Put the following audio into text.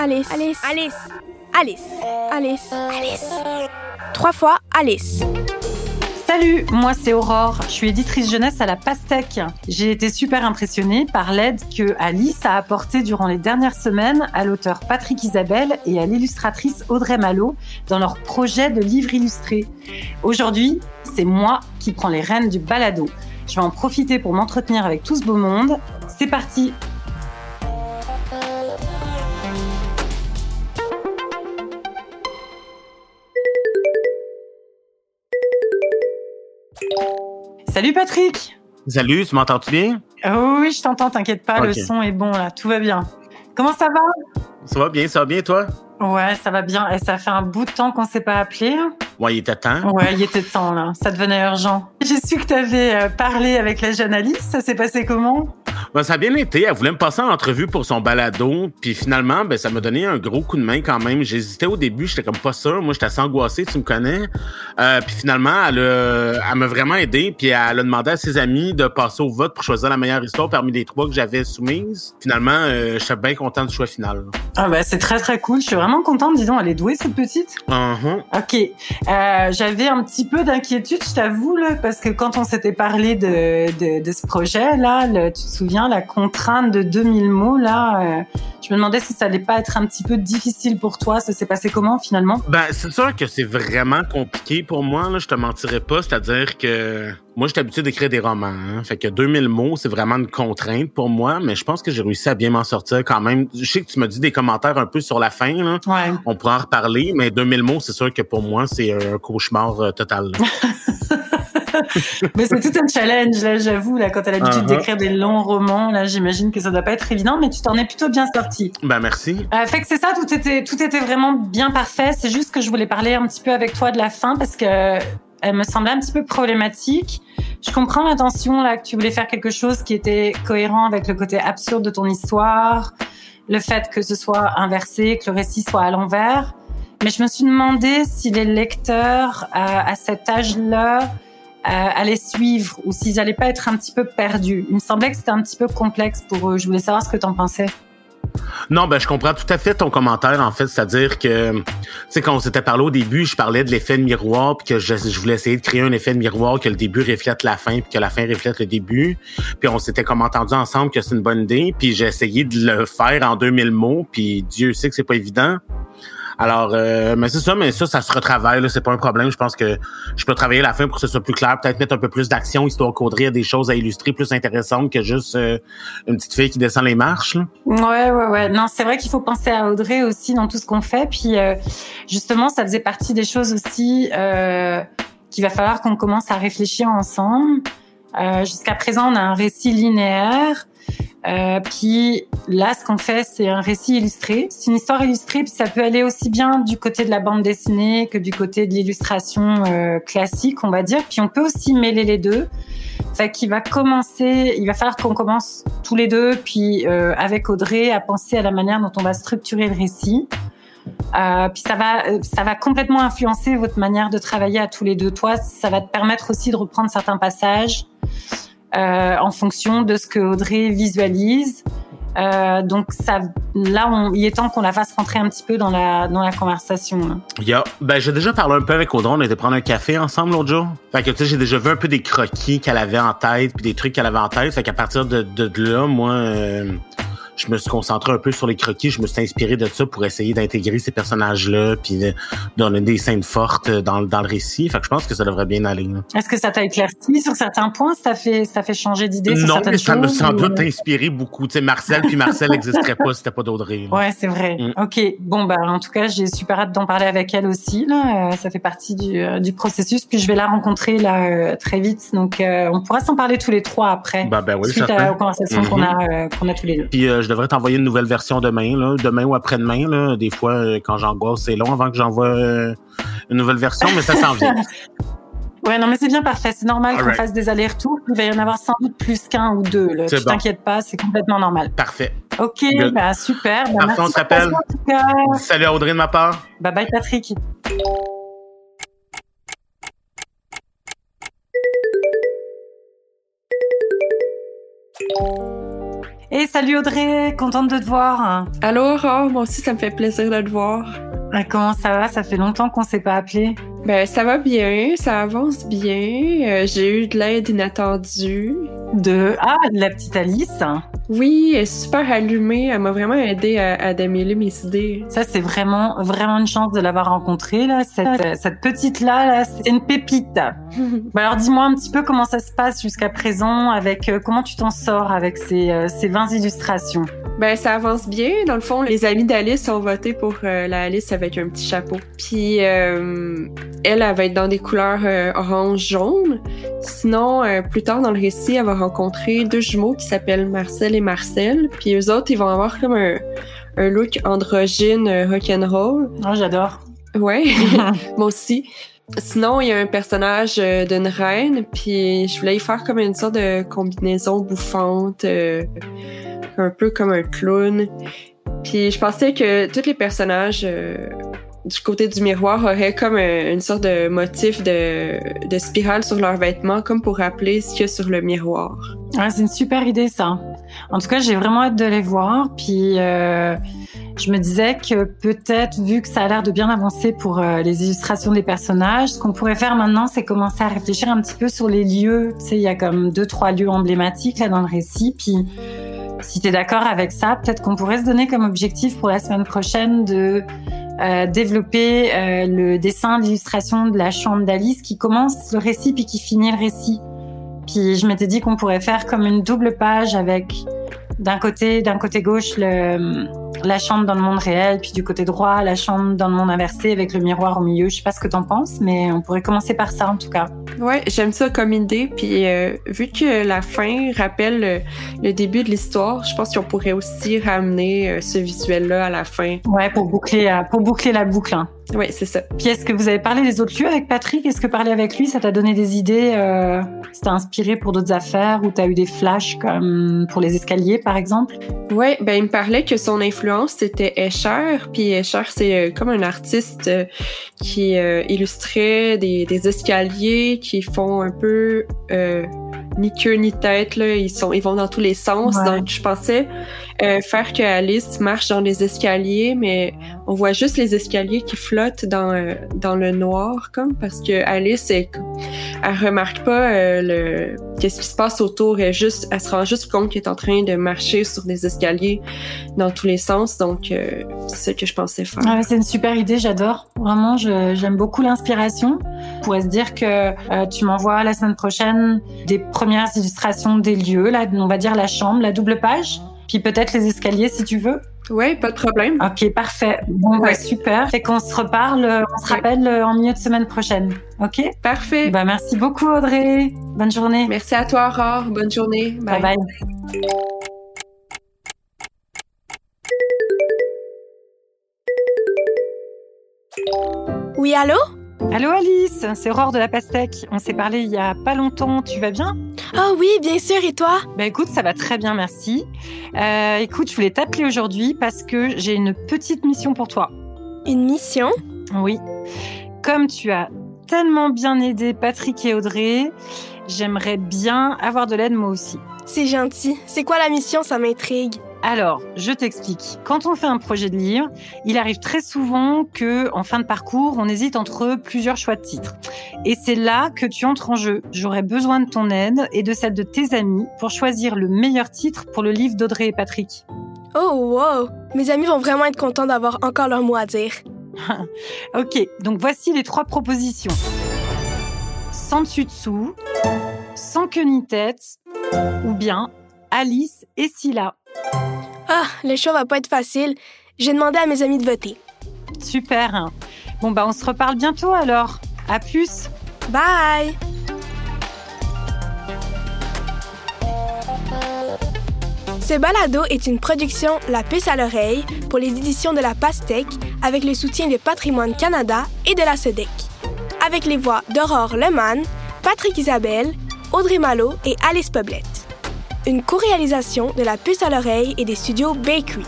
Alice. Alice. Alice. Alice. Alice. Alice. Trois fois Alice. Salut, moi c'est Aurore, je suis éditrice jeunesse à la Pastèque. J'ai été super impressionnée par l'aide que Alice a apportée durant les dernières semaines à l'auteur Patrick Isabelle et à l'illustratrice Audrey Malo dans leur projet de livre illustré. Aujourd'hui, c'est moi qui prends les rênes du balado. Je vais en profiter pour m'entretenir avec tout ce beau monde. C'est parti Salut Patrick Salut, tu m'entends-tu bien? Oh oui, je t'entends, t'inquiète pas, le son est bon là, tout va bien. Comment ça va? Ça va bien, ça va bien toi? Ouais, ça va bien. Et ça fait un bout de temps qu'on s'est pas appelé. Ouais, il était temps. Ouais, il était temps là. Ça devenait urgent. J'ai su que tu avais euh, parlé avec la jeune Alice. Ça s'est passé comment? Ben, ça a bien été. Elle voulait me passer en entrevue pour son balado. Puis finalement, ben, ça m'a donné un gros coup de main quand même. J'hésitais au début, j'étais comme pas sûr. Moi, j'étais assez angoissé, tu me connais. Euh, puis finalement, elle, elle m'a vraiment aidé. Puis elle a demandé à ses amis de passer au vote pour choisir la meilleure histoire parmi les trois que j'avais soumises. Finalement, euh, j'étais bien content du choix final. Ah ben, c'est très très cool. Je suis vraiment contente. Disons, elle est douée cette petite. Uh-huh. Ok. Euh, j'avais un petit peu d'inquiétude, je t'avoue, là, parce que quand on s'était parlé de, de, de, ce projet là, tu te souviens la contrainte de 2000 mots, là, euh, je me demandais si ça allait pas être un petit peu difficile pour toi. Ça s'est passé comment finalement? Ben, c'est sûr que c'est vraiment compliqué pour moi, là, je te mentirais pas. C'est-à-dire que moi, j'étais habitué d'écrire des romans. Hein. fait que 2000 mots, c'est vraiment une contrainte pour moi, mais je pense que j'ai réussi à bien m'en sortir quand même. Je sais que tu m'as dit des commentaires un peu sur la fin. Là. Ouais. On pourra en reparler, mais 2000 mots, c'est sûr que pour moi, c'est un cauchemar euh, total. mais c'est tout un challenge, là, j'avoue, là, quand t'as l'habitude uh -huh. d'écrire des longs romans, là, j'imagine que ça doit pas être évident, mais tu t'en es plutôt bien sorti. Ben, merci. Euh, fait que c'est ça, tout était, tout était vraiment bien parfait. C'est juste que je voulais parler un petit peu avec toi de la fin parce que elle me semblait un petit peu problématique. Je comprends l'intention, là, que tu voulais faire quelque chose qui était cohérent avec le côté absurde de ton histoire, le fait que ce soit inversé, que le récit soit à l'envers. Mais je me suis demandé si les lecteurs, à, à cet âge-là, euh, allaient suivre ou s'ils allaient pas être un petit peu perdus. Il me semblait que c'était un petit peu complexe pour eux. Je voulais savoir ce que tu en pensais. Non, ben je comprends tout à fait ton commentaire en fait, c'est-à-dire que tu sais quand on s'était parlé au début, je parlais de l'effet de miroir puis que je, je, voulais essayer de créer un effet de miroir que le début reflète la fin puis que la fin reflète le début. Puis on s'était comme entendu ensemble que c'est une bonne idée, puis j'ai essayé de le faire en 2000 mots, puis Dieu sait que c'est pas évident. Alors, euh, mais c'est ça, mais ça, ça se retravaille, là, c'est pas un problème. Je pense que je peux travailler la fin pour que ce soit plus clair, peut-être mettre un peu plus d'action, histoire qu'Audrey a des choses à illustrer plus intéressantes que juste euh, une petite fille qui descend les marches. Là. Ouais, ouais, ouais. Non, c'est vrai qu'il faut penser à Audrey aussi dans tout ce qu'on fait. Puis euh, justement, ça faisait partie des choses aussi euh, qu'il va falloir qu'on commence à réfléchir ensemble. Euh, Jusqu'à présent, on a un récit linéaire. Euh, puis là, ce qu'on fait, c'est un récit illustré. C'est une histoire illustrée, puis ça peut aller aussi bien du côté de la bande dessinée que du côté de l'illustration euh, classique, on va dire. Puis on peut aussi mêler les deux. Fait qu'il va commencer, il va falloir qu'on commence tous les deux, puis euh, avec Audrey, à penser à la manière dont on va structurer le récit. Euh, puis ça va, ça va complètement influencer votre manière de travailler à tous les deux. Toi, ça va te permettre aussi de reprendre certains passages euh, en fonction de ce que Audrey visualise. Euh, donc ça, là, il est temps qu'on la fasse rentrer un petit peu dans la dans la conversation. Ben j'ai déjà parlé un peu avec Audrey. On était prendre un café ensemble l'autre jour. Fait j'ai déjà vu un peu des croquis qu'elle avait en tête, puis des trucs qu'elle avait en tête. Fait qu'à partir de là, moi. Euh je me suis concentré un peu sur les croquis. Je me suis inspiré de ça pour essayer d'intégrer ces personnages-là, puis de donner des scènes fortes dans, dans le récit. Fait que je pense que ça devrait bien aller. Est-ce que ça t'a éclairci sur certains points? Ça fait, ça fait changer d'idée sur non, certaines mais ça choses? me sans ou- doute inspiré beaucoup. Tu sais, Marcel, puis Marcel n'existerait pas si c'était pas d'Audrey. Ouais, c'est vrai. Mm. Ok. Bon, bah, en tout cas, j'ai super hâte d'en parler avec elle aussi. Là, Euh, ça fait partie du, euh, du processus. Puis je vais la rencontrer là euh, très vite. Donc, euh, on pourra s'en parler tous les trois après, Ben, ben oui, suite à, aux conversations qu'on Mhm. a, euh, qu'on a tous les deux. Puis je devrais t'envoyer une nouvelle version demain, là, demain ou après-demain. Là. Des fois, euh, quand j'angoisse, c'est long avant que j'envoie euh, une nouvelle version, mais ça s'en vient. Ouais, non, mais c'est bien parfait. C'est normal qu'on fasse des allers-retours. Il va y en avoir sans doute plus qu'un ou deux. Là. Tu bon. t'inquiètes pas, c'est complètement normal. Parfait. Ok, bah super. Bah, merci on cas. Salut à Audrey de ma part. Bye bye Patrick. Et salut Audrey, contente de te voir. Allô Aurore, moi aussi ça me fait plaisir de te voir. Ah, comment ça va? Ça fait longtemps qu'on s'est pas appelé. Ben ça va bien, ça avance bien. Euh, j'ai eu de l'aide inattendue. De ah de la petite Alice. Oui, elle est super allumée. Elle m'a vraiment aidé à, à démêler mes idées. Ça c'est vraiment vraiment une chance de l'avoir rencontrée là. Cette, cette petite là, là c'est une pépite. Bah, alors dis-moi un petit peu comment ça se passe jusqu'à présent avec euh, comment tu t'en sors avec ces, euh, ces 20 illustrations? Ben ça avance bien. Dans le fond, les amis d'Alice ont voté pour euh, la Alice avec un petit chapeau. Puis euh, elle, elle va être dans des couleurs euh, orange-jaune. Sinon, euh, plus tard dans le récit, elle va rencontrer deux jumeaux qui s'appellent Marcel et Marcel. Puis eux autres, ils vont avoir comme un, un look androgyne euh, rock'n'roll. Oh, j'adore. Ouais, moi aussi. Sinon, il y a un personnage euh, d'une reine, puis je voulais y faire comme une sorte de combinaison bouffante, euh, un peu comme un clown. Puis je pensais que tous les personnages euh, du côté du miroir auraient comme une sorte de motif de, de spirale sur leurs vêtements, comme pour rappeler ce qu'il y a sur le miroir. Ouais, c'est une super idée ça. En tout cas, j'ai vraiment hâte de les voir. Puis euh, je me disais que peut-être, vu que ça a l'air de bien avancer pour euh, les illustrations des personnages, ce qu'on pourrait faire maintenant, c'est commencer à réfléchir un petit peu sur les lieux. Tu sais, il y a comme deux, trois lieux emblématiques là dans le récit. Puis si tu es d'accord avec ça, peut-être qu'on pourrait se donner comme objectif pour la semaine prochaine de euh, développer le dessin d'illustration de la chambre d'Alice qui commence le récit puis qui finit le récit. Puis je m'étais dit qu'on pourrait faire comme une double page avec d'un côté, d'un côté gauche, le, la chambre dans le monde réel, puis du côté droit, la chambre dans le monde inversé avec le miroir au milieu. Je sais pas ce que t'en penses, mais on pourrait commencer par ça en tout cas. Ouais, j'aime ça comme idée. Puis euh, vu que la fin rappelle le, le début de l'histoire, je pense qu'on pourrait aussi ramener euh, ce visuel-là à la fin. Ouais, pour boucler, euh, pour boucler la boucle. Hein. Ouais, c'est ça. Puis est-ce que vous avez parlé des autres lieux avec Patrick? Est-ce que parler avec lui, ça t'a donné des idées euh, Ça t'a inspiré pour d'autres affaires ou t'as eu des flashs comme pour les escaliers, par exemple? Ouais, ben il me parlait que son influence c'était Escher, puis Escher c'est euh, comme un artiste euh, qui euh, illustrait des, des escaliers qui font un peu ni queue ni tête là, ils sont ils vont dans tous les sens. Ouais. Donc je pensais euh, faire que Alice marche dans les escaliers, mais on voit juste les escaliers qui flottent dans euh, dans le noir comme parce que Alice elle, elle remarque pas euh, le qu'est-ce qui se passe autour, elle juste elle se rend juste compte qu'elle est en train de marcher sur des escaliers dans tous les sens. Donc euh, c'est ce que je pensais faire. Ah C'est une super idée, j'adore. Vraiment, j'aime beaucoup l'inspiration. On pourrait se dire que euh, tu m'envoies la semaine prochaine des premières illustrations des lieux, là, on va dire la chambre, la double page, puis peut-être les escaliers si tu veux. Ouais, pas de problème. Ok, parfait. Bon, bah, Ouais. super. Fait qu'on se reparle, euh, on se rappelle euh, en milieu de semaine prochaine. Ok? Parfait. Bah merci beaucoup Audrey. Bonne journée. Merci à toi, Aurore. Bonne journée. Bye bye. Oui, allô? Allô Alice, c'est Aurore de la Pastèque. On s'est parlé il y a pas longtemps. Tu vas bien? Ah oui, bien sûr, et toi? Bah écoute, ça va très bien, merci. Euh, écoute, je voulais t'appeler aujourd'hui parce que j'ai une petite mission pour toi. Une mission? Oui. Comme tu as tellement bien aidé Patrick et Audrey, j'aimerais bien avoir de l'aide moi aussi. C'est gentil. C'est quoi la mission? Ça m'intrigue. Alors, je t'explique. Quand on fait un projet de livre, il arrive très souvent que, en fin de parcours, on hésite entre plusieurs choix de titres. Et c'est là que tu entres en jeu. J'aurais besoin de ton aide et de celle de tes amis pour choisir le meilleur titre pour le livre d'Audrey et Patrick. Oh, wow Mes amis vont vraiment être contents d'avoir encore leur mot à dire. Ok, donc voici les trois propositions. Sans dessus-dessous, sans queue ni tête, ou bien Alice et Scylla. Ah, le choix va pas être facile. J'ai demandé à mes amis de voter. Super. Bon bah on se reparle bientôt alors. À plus. Bye Ce balado est une production La Puce à l'oreille pour les éditions de la Pastèque avec le soutien de Patrimoine Canada et de la SEDEC. Avec les voix d'Aurore Leman, Patrick Isabelle, Audrey Malo et Alice Poblette. Une co-réalisation de La Puce à l'oreille et des studios Bakery.